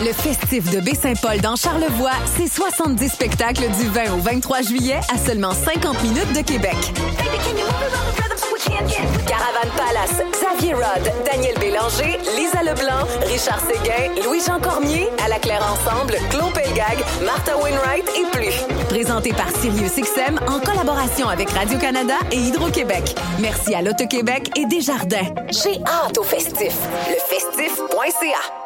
Le festif de Baie-Saint-Paul dans Charlevoix, c'est 70 spectacles du 20 au 23 juillet à seulement 50 minutes de Québec. Caravane Palace, Xavier Rod, Daniel Bélanger, Lisa Leblanc, Richard Séguin, Louis-Jean Cormier, À la Claire Ensemble, Claude Pelgag, Martha Wainwright et plus. Présenté par SiriusXM en collaboration avec Radio-Canada et Hydro-Québec. Merci à l'Auto-Québec et Desjardins. J'ai hâte au festif. Lefestif.ca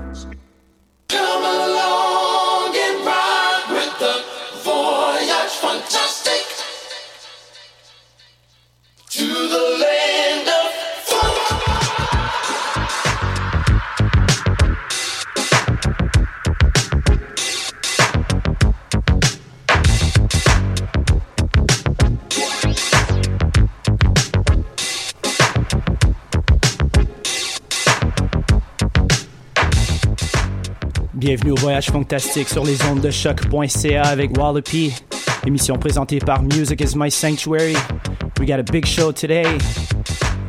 Bienvenue au voyage fantastique sur les ondes de choc.ca avec Wallopy. Émission présentée par Music is My Sanctuary. We got a big show today.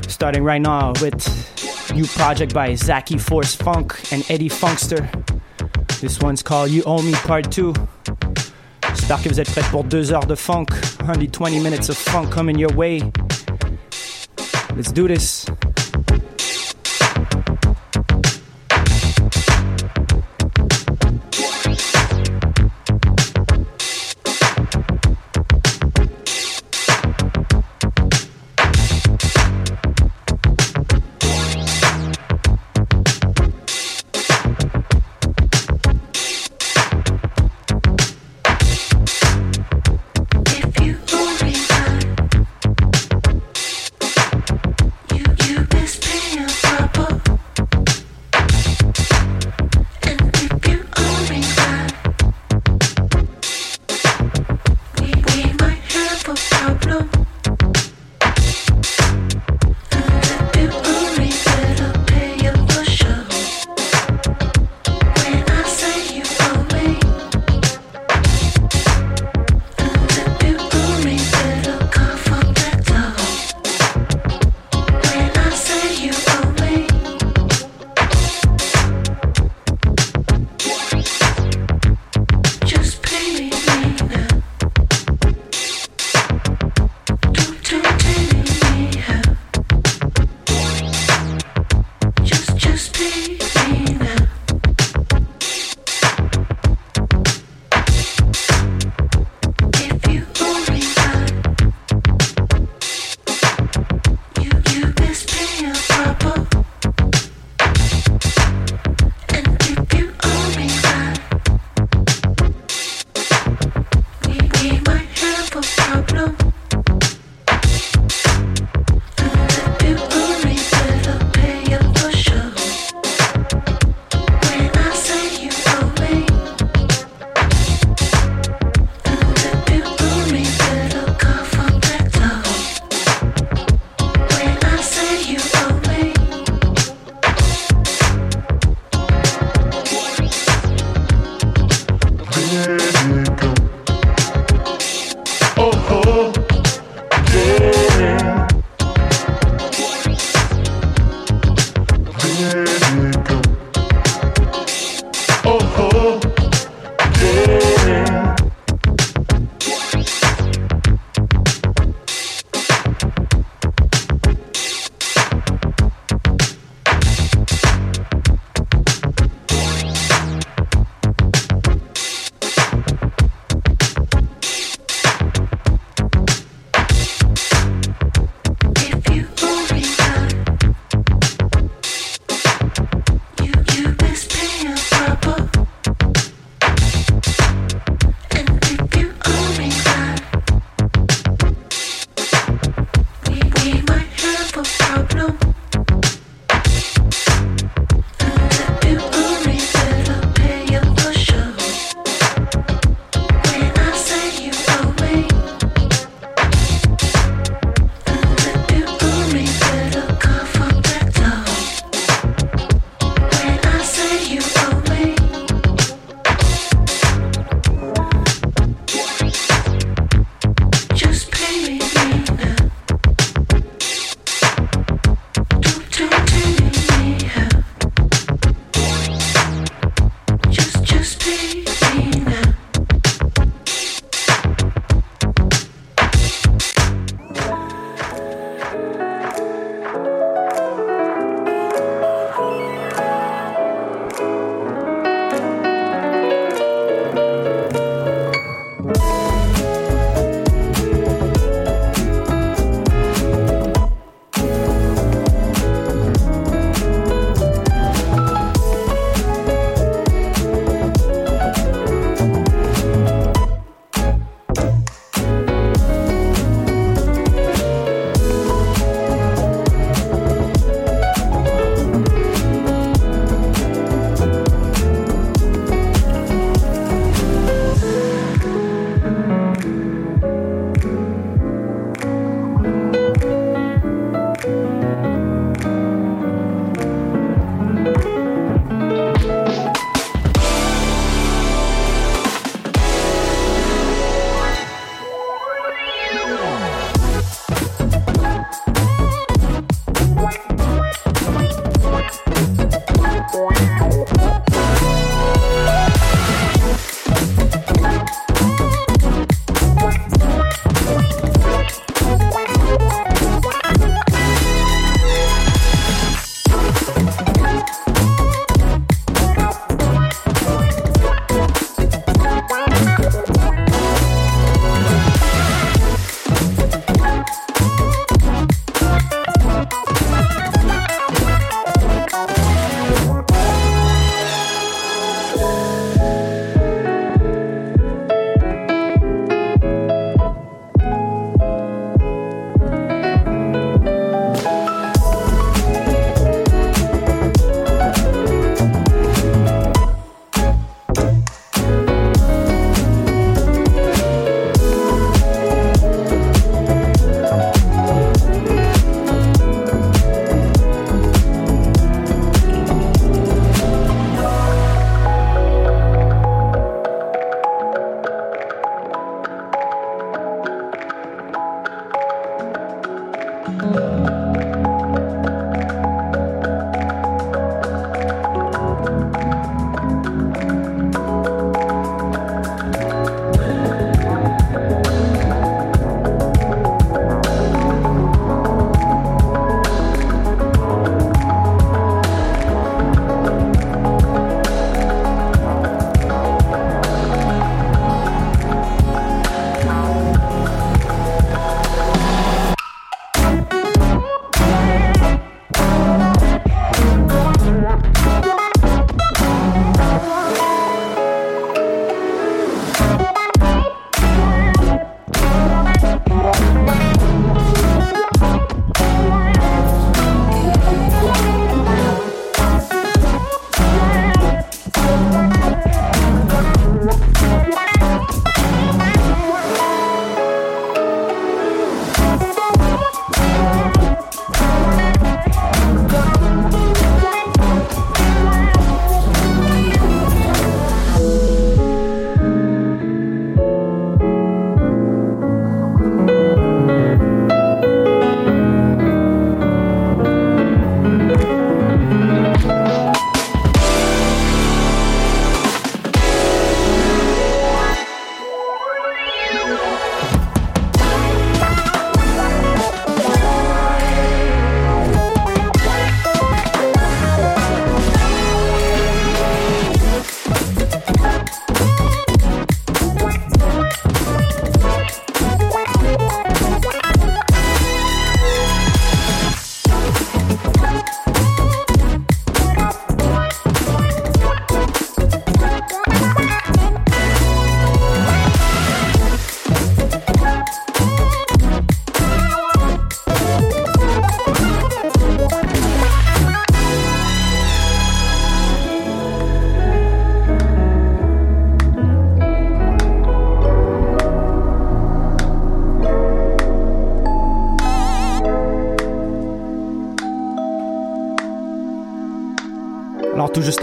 Starting right now with new project by Zaki Force Funk and Eddie Funkster. This one's called You Owe Me Part 2. J'espère que vous êtes prêts pour deux heures de funk. 120 minutes of funk coming your way. Let's do this.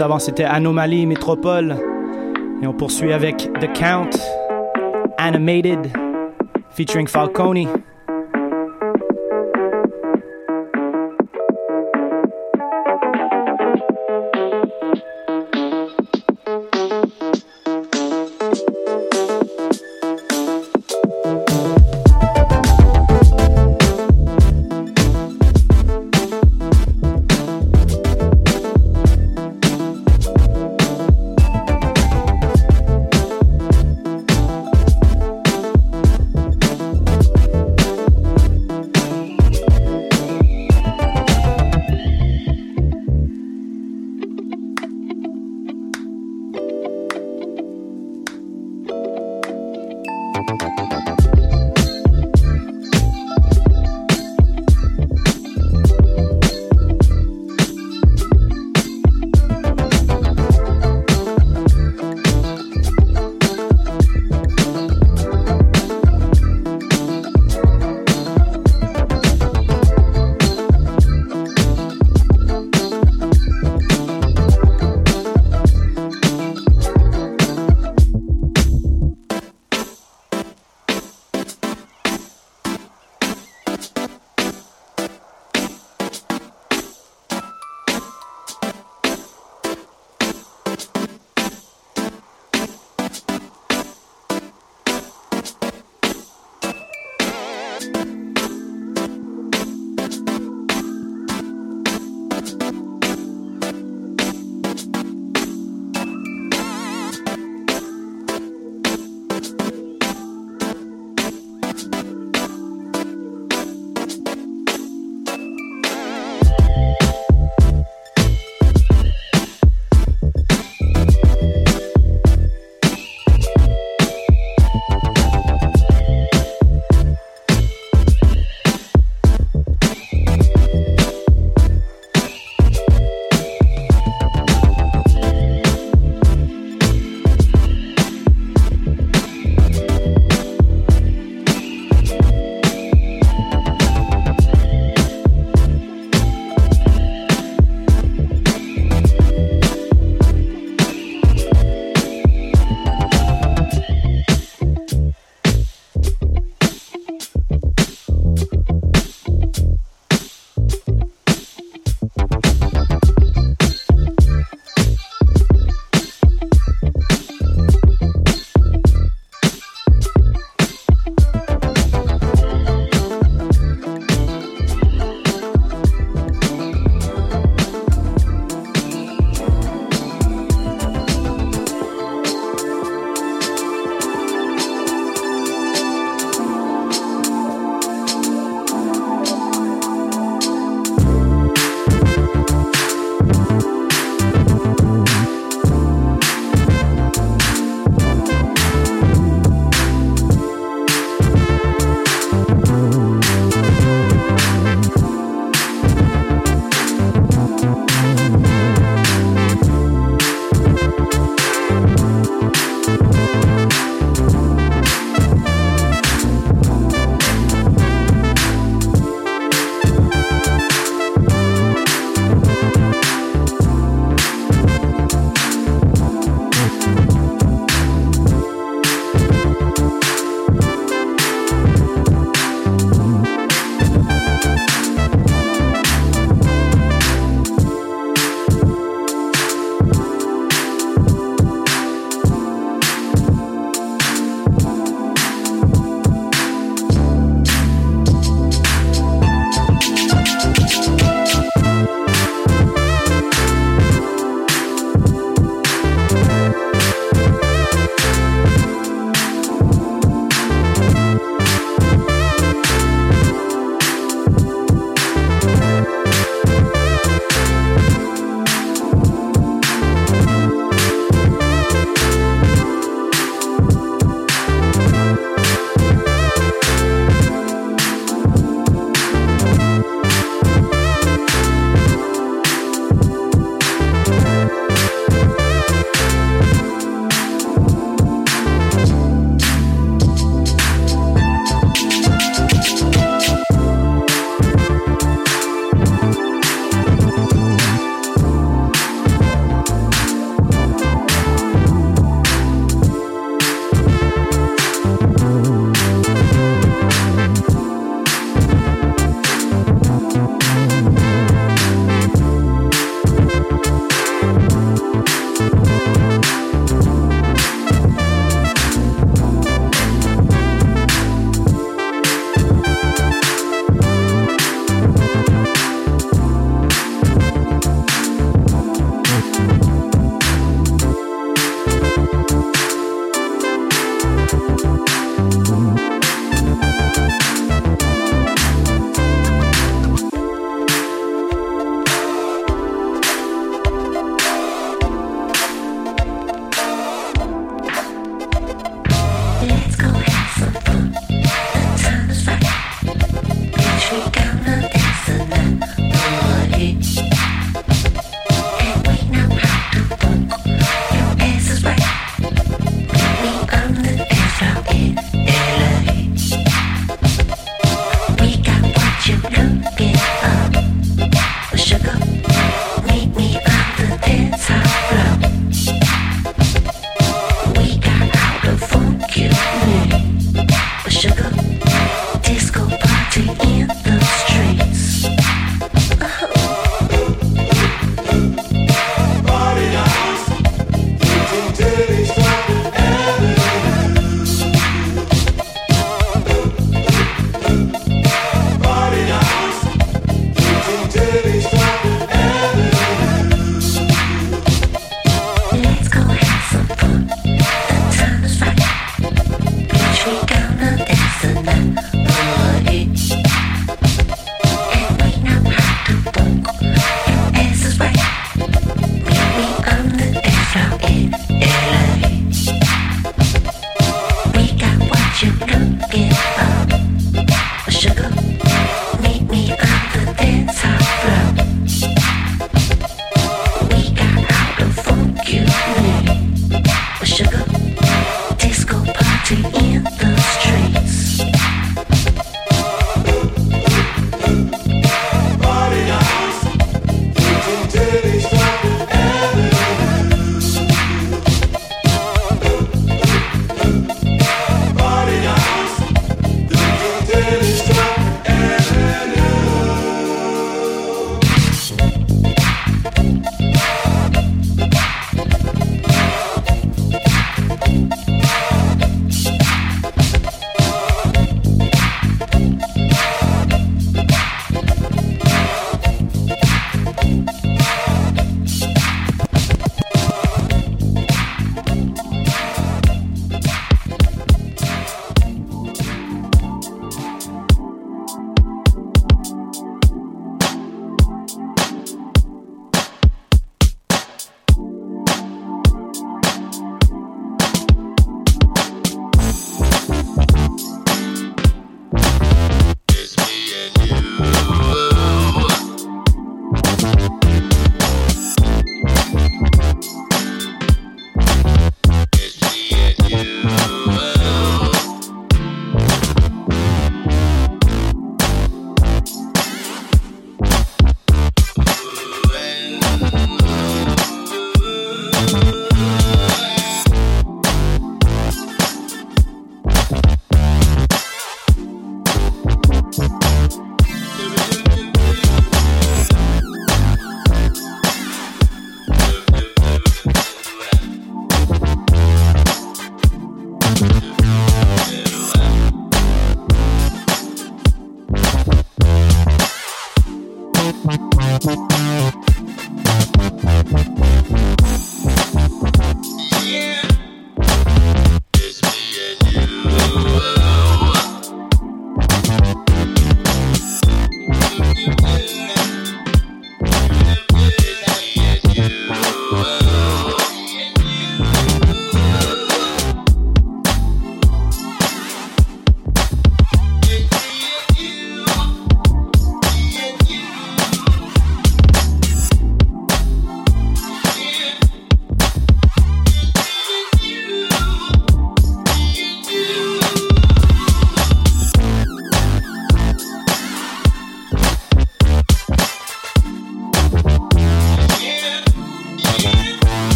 Avant, c'était Anomaly Métropole. Et on poursuit avec The Count, Animated, featuring Falcone.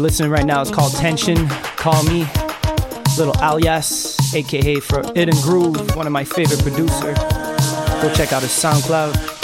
You're listening right now is called Tension. Call me. Little alias, aka for and Groove, one of my favorite producers. Go check out his SoundCloud.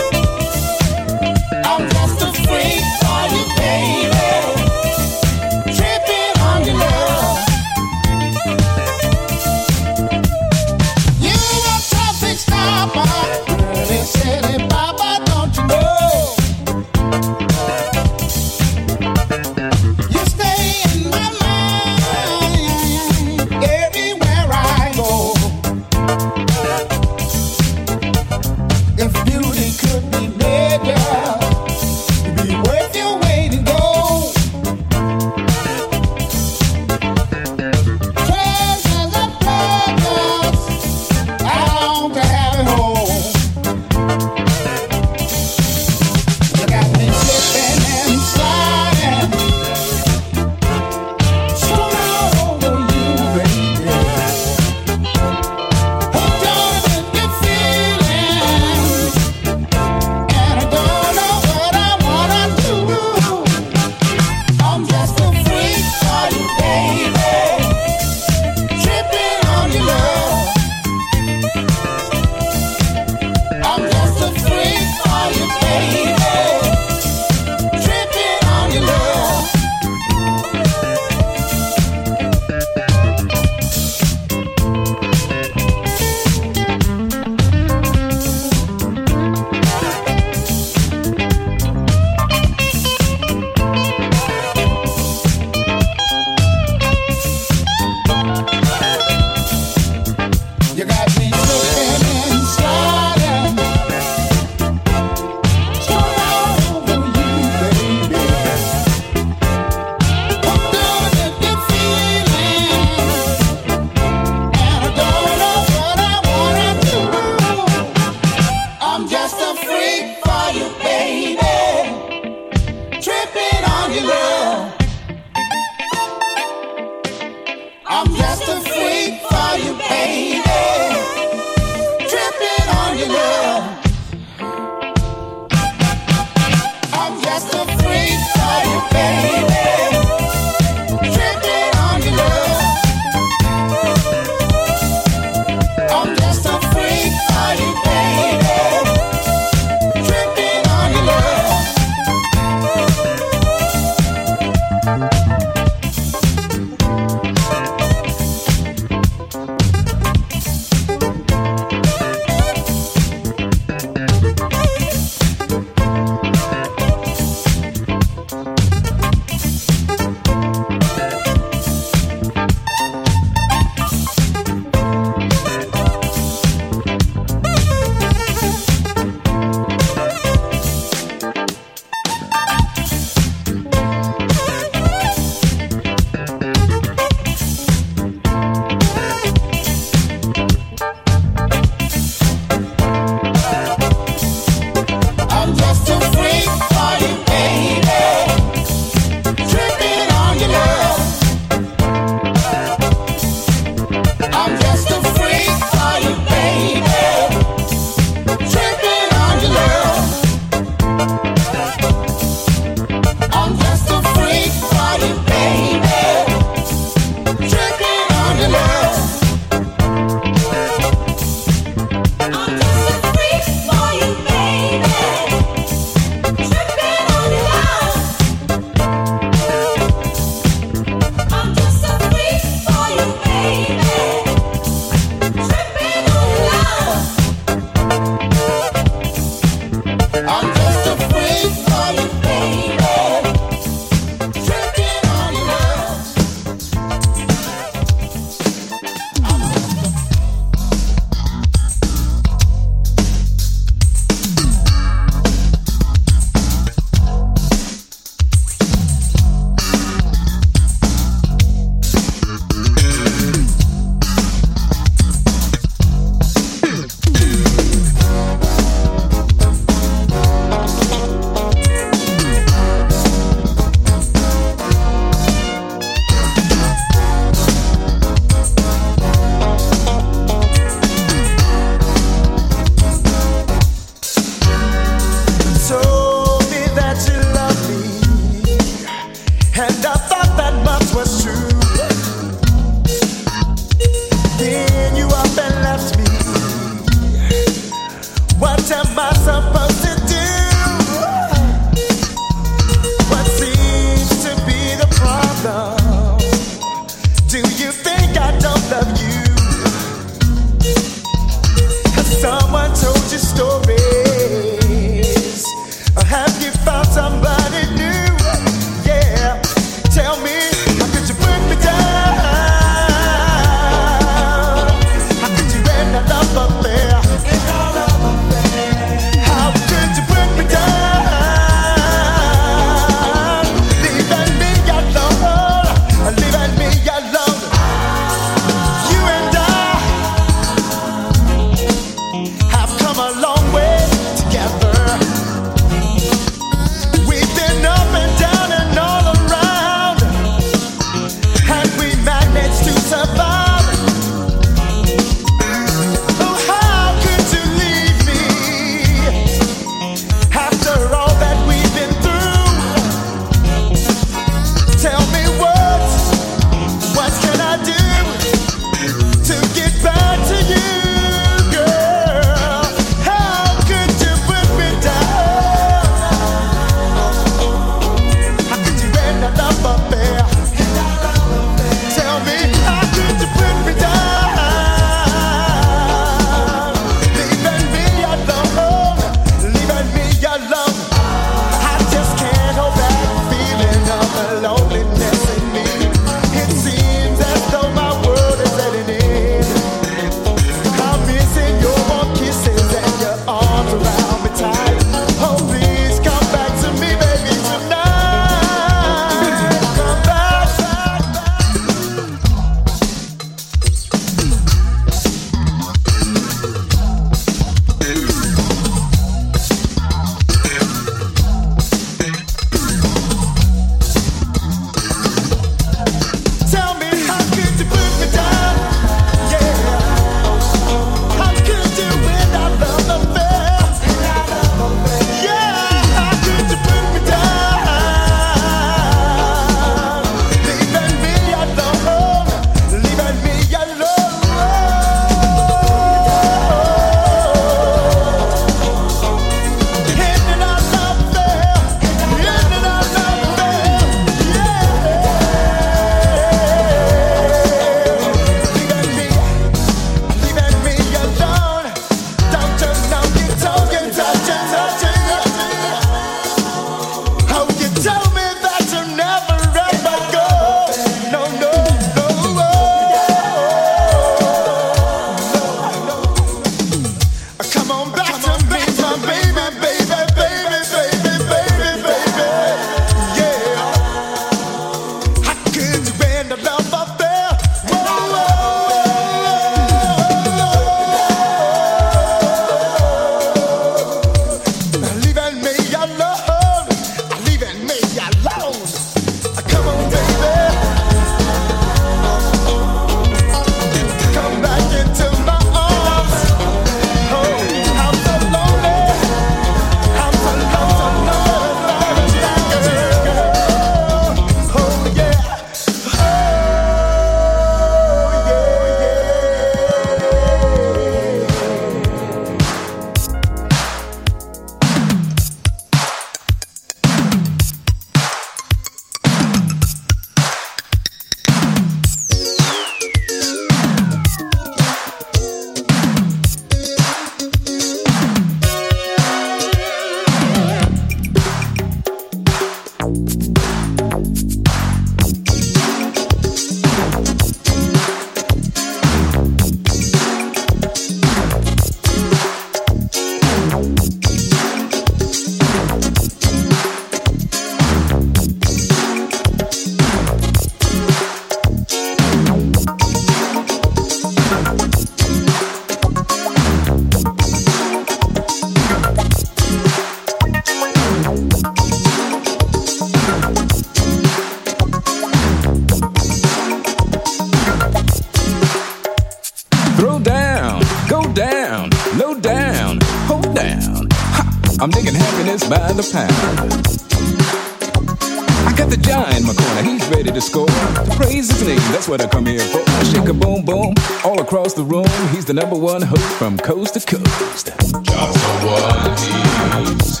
That's what I come here for. Shake a boom boom all across the room. He's the number one host from coast to coast. Just one he's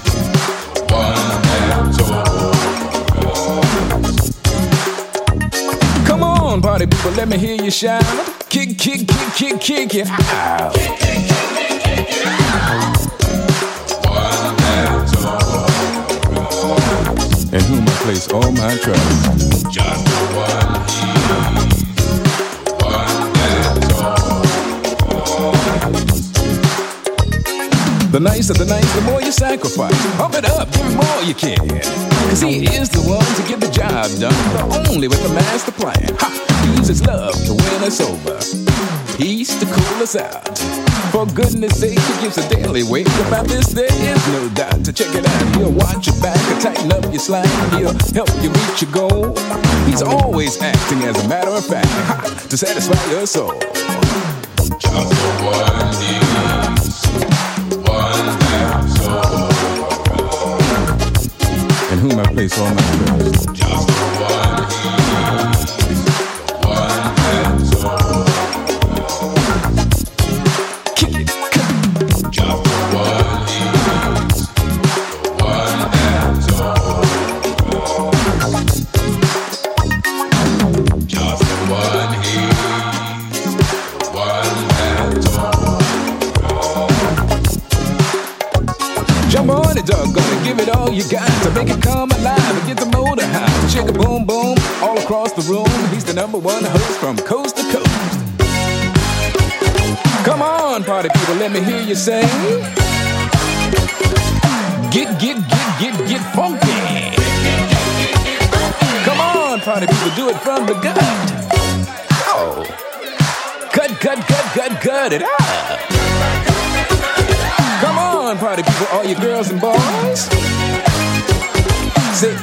one and Come on, party people, let me hear you shout. Kick, kick, kick, kick, kick it out. Kick, kick, kick, kick, it out. One and in whom I place all my trust. Just one one The nicer the nice, the more you sacrifice. Pump it up, give him all you can. Cause he is the one to get the job done, the only with the master plan. Ha! Use his love to win us over. Peace to cool us out. For goodness sake, he gives a daily wake. About this, there is no doubt. To check it out, he'll watch your back tighten up your slack. He'll help you reach your goal. He's always acting as a matter of fact to satisfy your soul. place on my face one host from coast to coast. Come on, party people, let me hear you say. Get, get, get, get, get funky. Come on, party people, do it from the gut. Oh. Cut, cut, cut, cut, cut it out. Come on, party people, all you girls and boys. Say,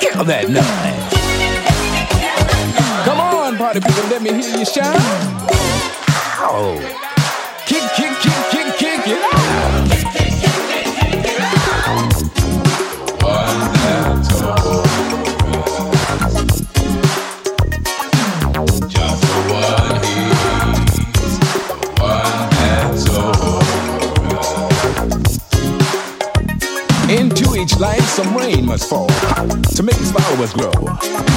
kill that nut. Party people, let me hear you shout. Ow. Kick, kick, kick, kick, kick it out. Into each life, some rain must fall to make his followers grow.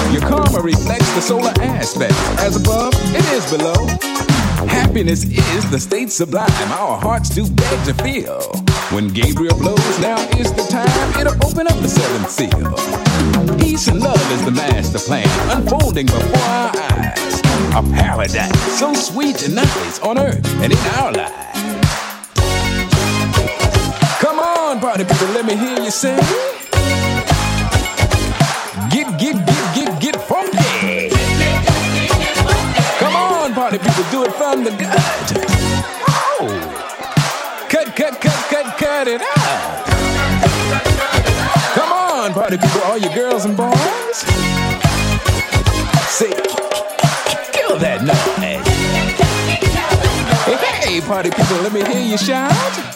Reflects the solar aspect. As above, it is below. Happiness is the state sublime. Our hearts do beg to feel. When Gabriel blows, now is the time. It'll open up the seventh seal. Peace and love is the master plan, unfolding before our eyes. A paradise so sweet and nice on earth and in our lives. Come on, party people, let me hear you say. Party people, do it from the gut. Oh. Cut, cut, cut, cut, cut it out. Come on, party people, all you girls and boys. Say, kill that noise. Hey, hey, party people, let me hear you shout.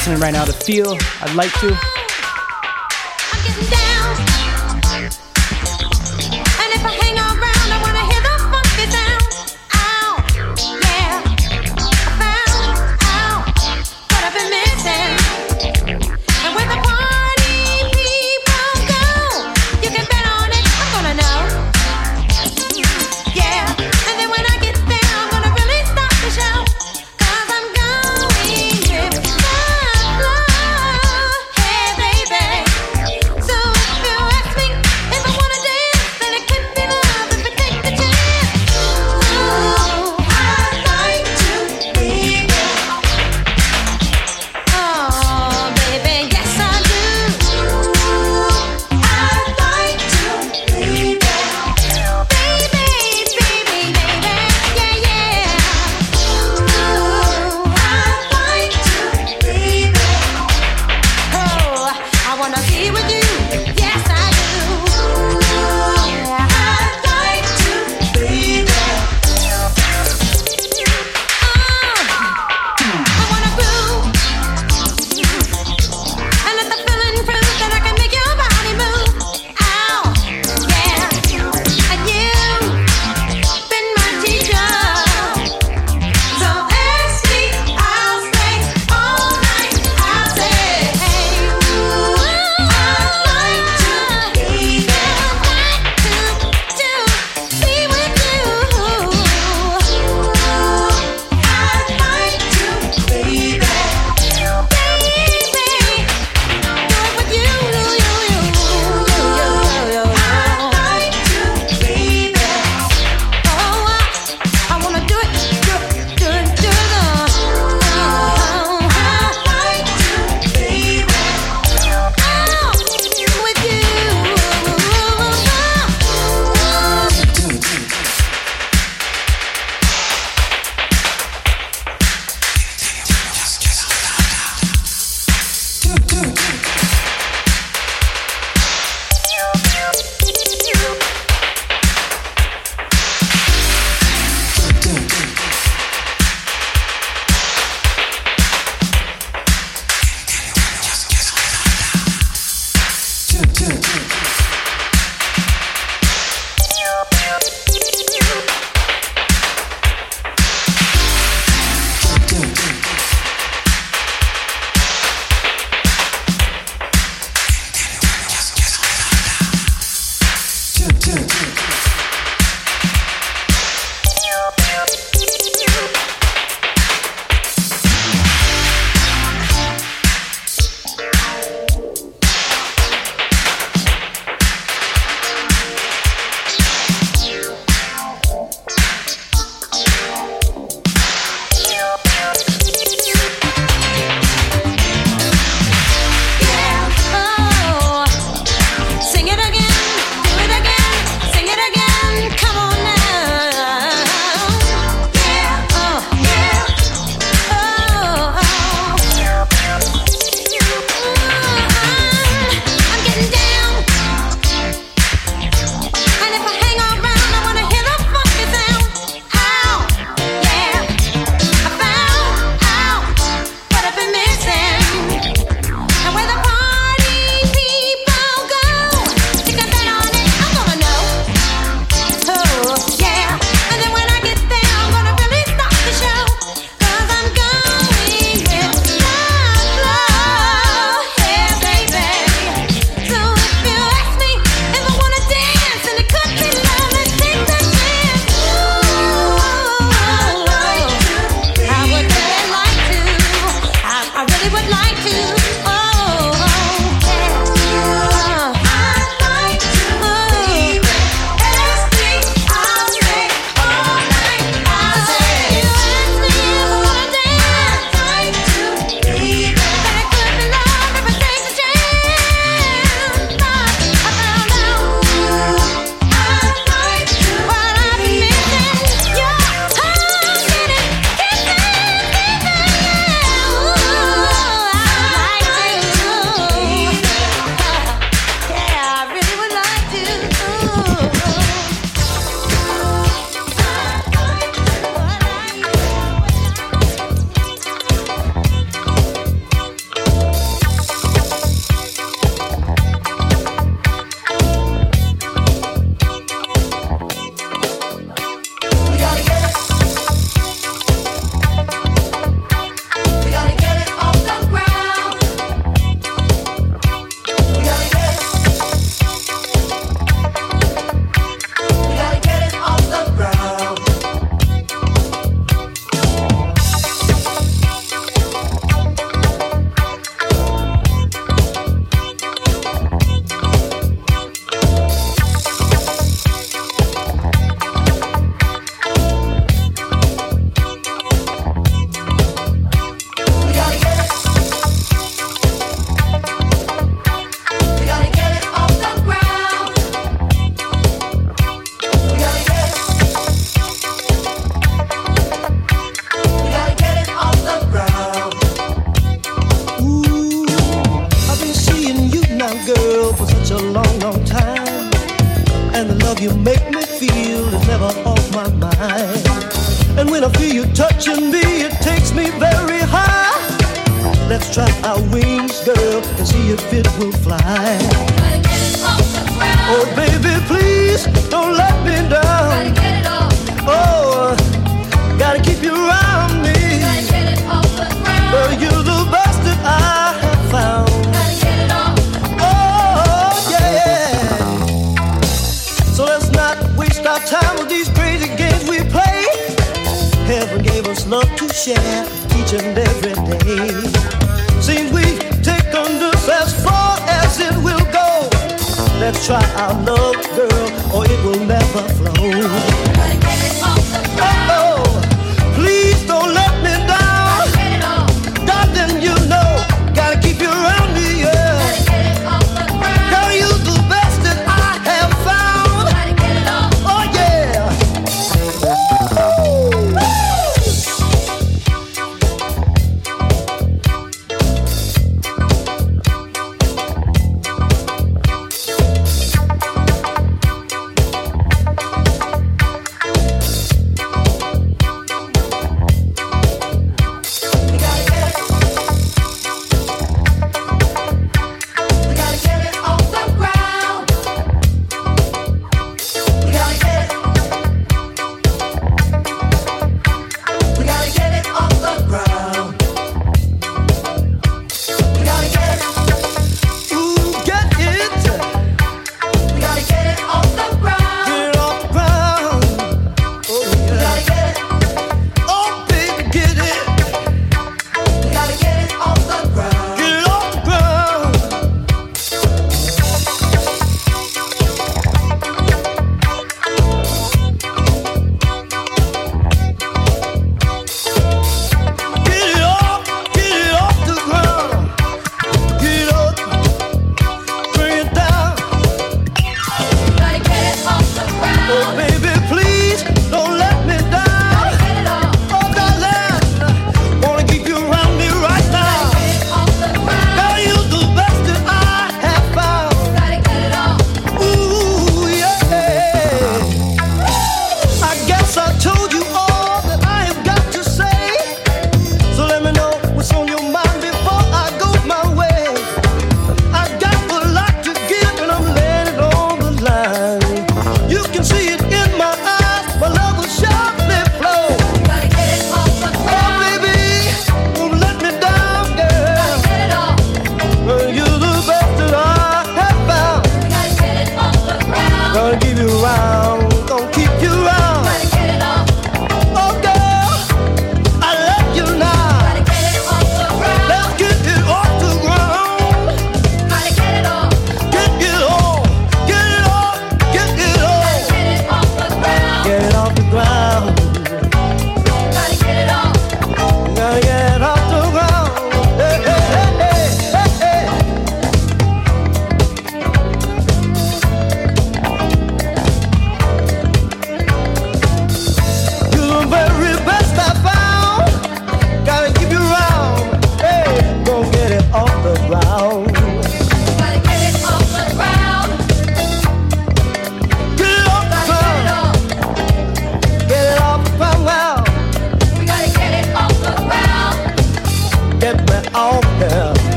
Listening right now to Feel. I'd like to.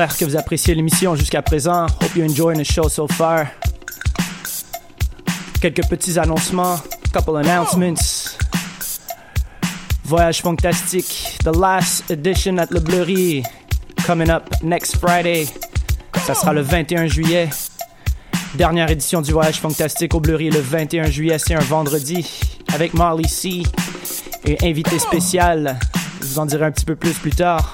J'espère que vous appréciez l'émission jusqu'à présent. Hope you enjoying the show so far. Quelques petits annoncements, couple announcements. Voyage Fantastique, the last edition at Le Bleury, coming up next Friday. Ça sera le 21 juillet. Dernière édition du Voyage Fantastique au Bleury le 21 juillet, c'est un vendredi, avec Marley C. Et invité spécial, je vous en dirai un petit peu plus plus tard.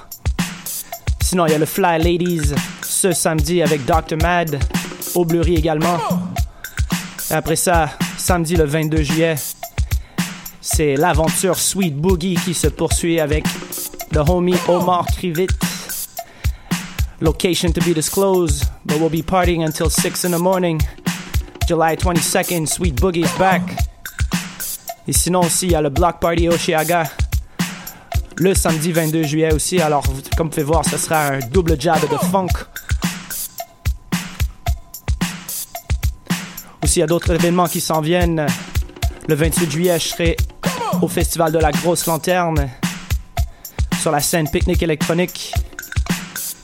Sinon, il y a le Fly Ladies ce samedi avec Dr. Mad, au Bleury également. Après ça, samedi le 22 juillet, c'est l'aventure Sweet Boogie qui se poursuit avec le homie Omar Krivit. Location to be disclosed, but we'll be partying until 6 in the morning. July 22nd, Sweet Boogie is back. Et sinon aussi, il y a le Block Party Oshiaga le samedi 22 juillet aussi. Alors, comme vous pouvez voir, ce sera un double jab de funk. Aussi, il y a d'autres événements qui s'en viennent. Le 28 juillet, je serai au Festival de la Grosse Lanterne sur la scène pique-nique électronique.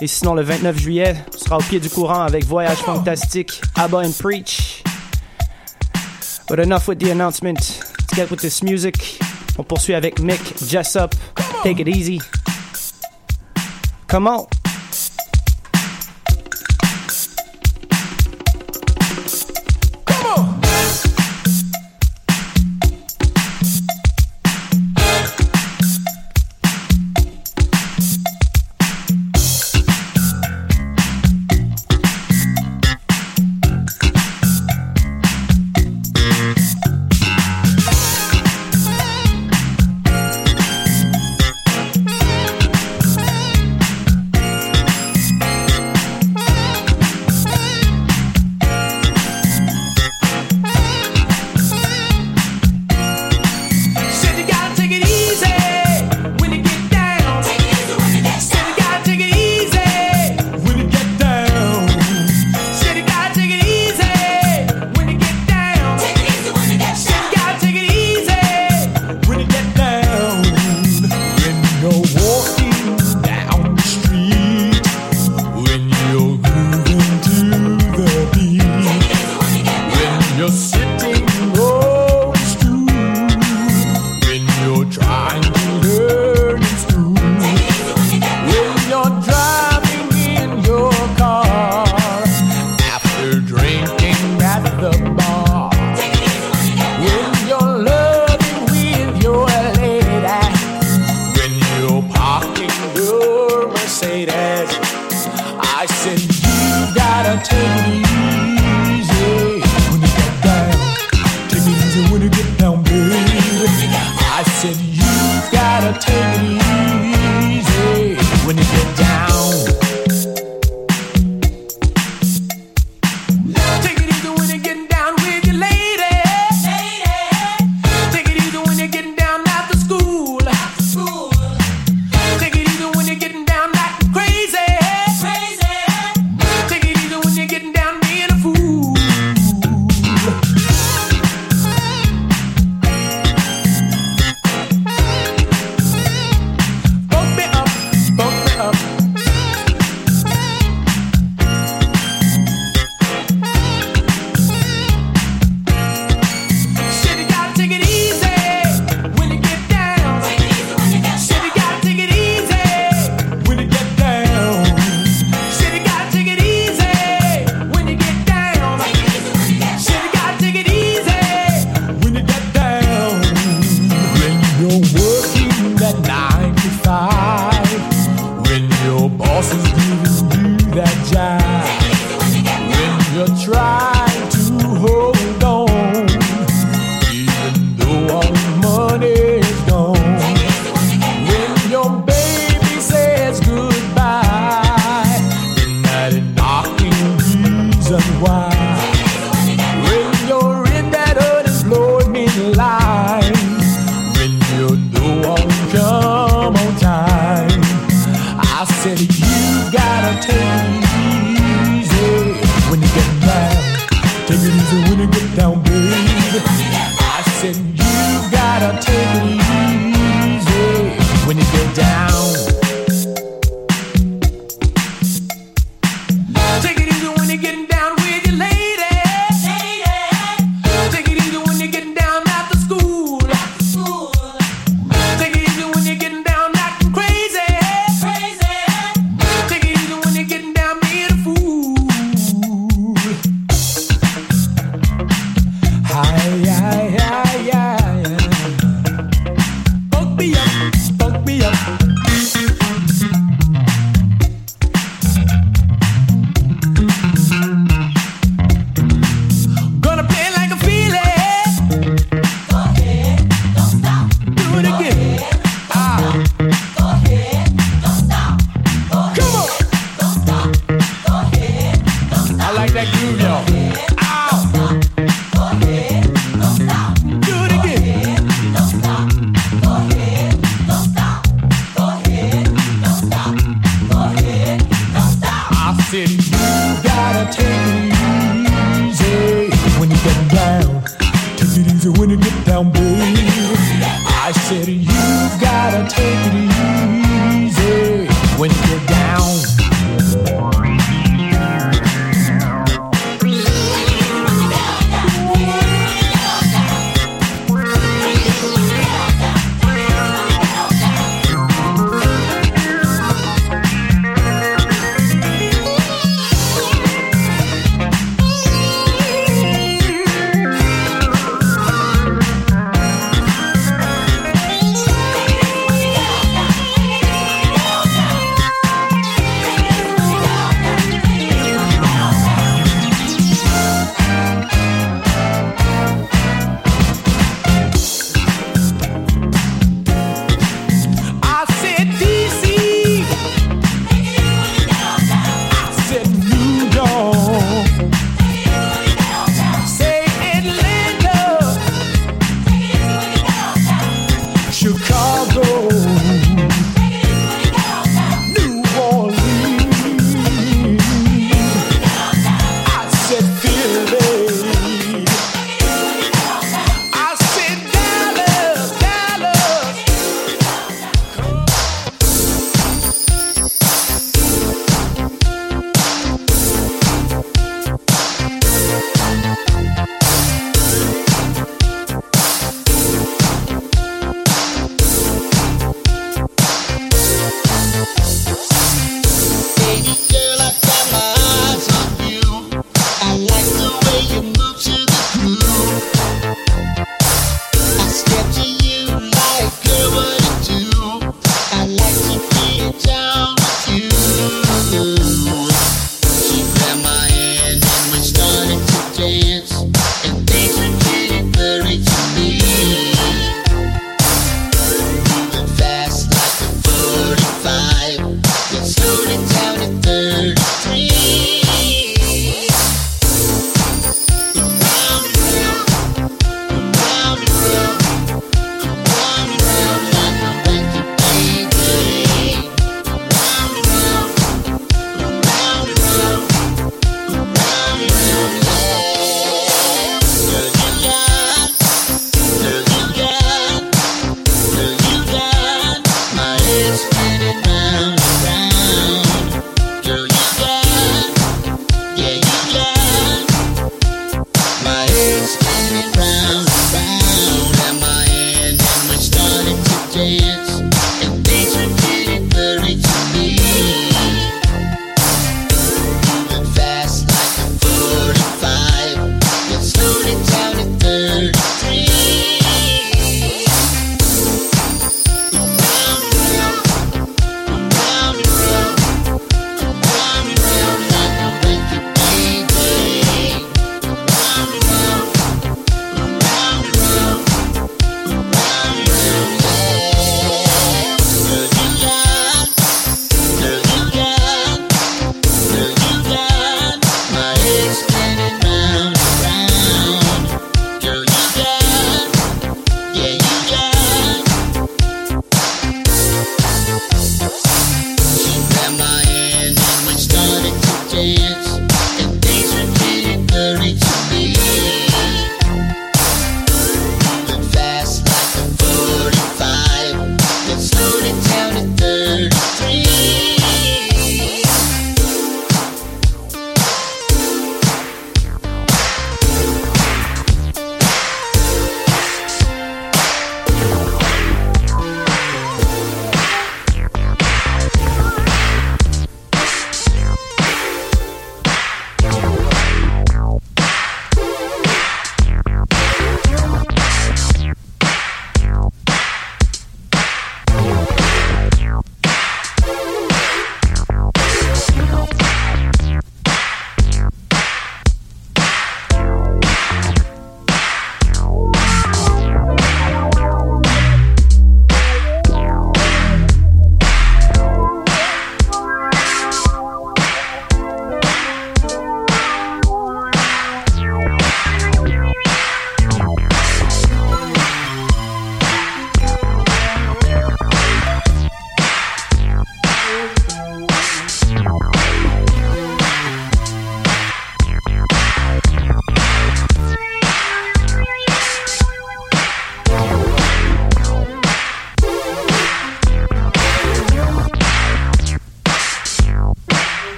Et sinon, le 29 juillet, on sera au pied du courant avec Voyage Fantastique, Abba and Preach. But enough with the announcement. Let's get with this music. On poursuit avec Mick Jessup. Take it easy. Come on.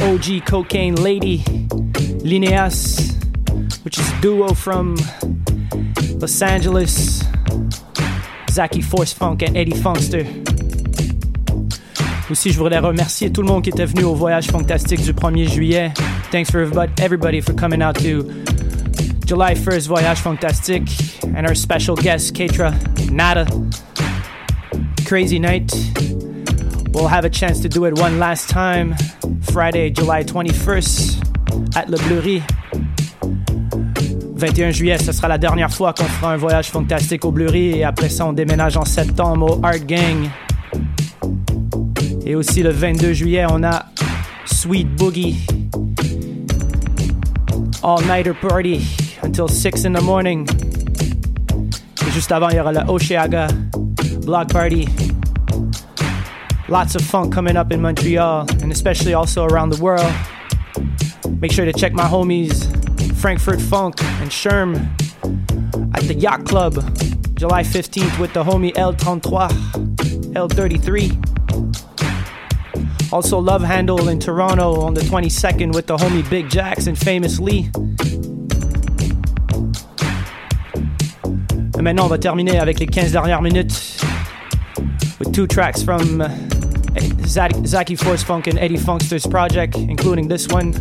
OG Cocaine Lady, Lineas, which is a duo from Los Angeles, Zaki Force Funk and Eddie Funkster. Aussi, je voudrais remercier tout le monde qui était venu au voyage fantastique du 1er juillet. Thanks for everybody, for coming out to July 1st Voyage Fantastique and our special guest, Keitra Nada. Crazy night. We'll have a chance to do it one last time Friday, July 21st at Le Bleury. 21 juillet, ce sera la dernière fois qu'on fera un voyage fantastique au Bleury et après ça, on déménage en septembre au Art Gang. Et aussi le 22 juillet, on a Sweet Boogie. All-nighter party until 6 in the morning. Et juste avant, il y aura le Oceaga Block Party. Lots of funk coming up in Montreal and especially also around the world. Make sure to check my homies Frankfurt Funk and Sherm at the Yacht Club July 15th with the homie L33, L33. Also, Love Handle in Toronto on the 22nd with the homie Big Jacks and Famous Lee. Maintenant, on va terminer avec les 15 dernières minutes with two tracks from Zaki Force Funk and Eddie Funkster's project, including this one.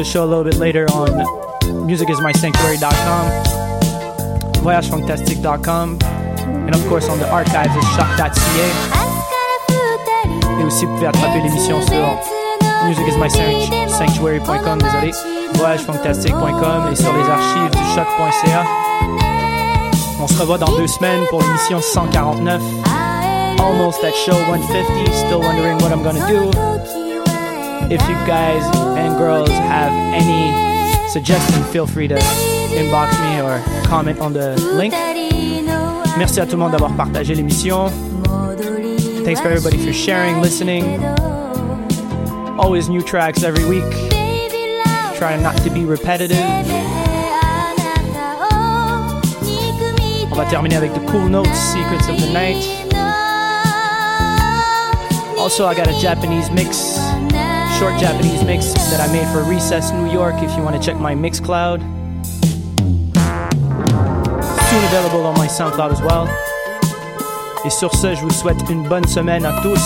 The show a little bit later on musicismysanctuary.com, voyagefantastique.com, and of course on the archives at shock.ca. Et aussi, vous pouvez attraper l'émission sur musicismysanctuary.com, désolé, voyagefantastique.com et sur les archives du choc.ca. On se revoit dans deux semaines pour l'émission 149. Almost at show 150. Still wondering what I'm gonna do. If you guys and girls have any suggestions, feel free to inbox me or comment on the link. Merci à tout le monde d'avoir partagé l'émission. Thanks for everybody for sharing, listening. Always new tracks every week. Trying not to be repetitive. On va terminer avec the cool notes, Secrets of the Night. Also, I got a Japanese mix, short Japanese mix that I made for Recess New York if you want to check my Mixcloud. Soon available on my SoundCloud as well. Et sur ce, je vous souhaite une bonne semaine à tous.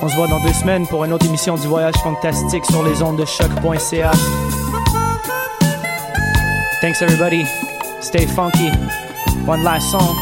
On se voit dans deux semaines pour une autre émission du Voyage Fantastique sur les ondes de choc.ca. Thanks everybody. Stay funky. One last song.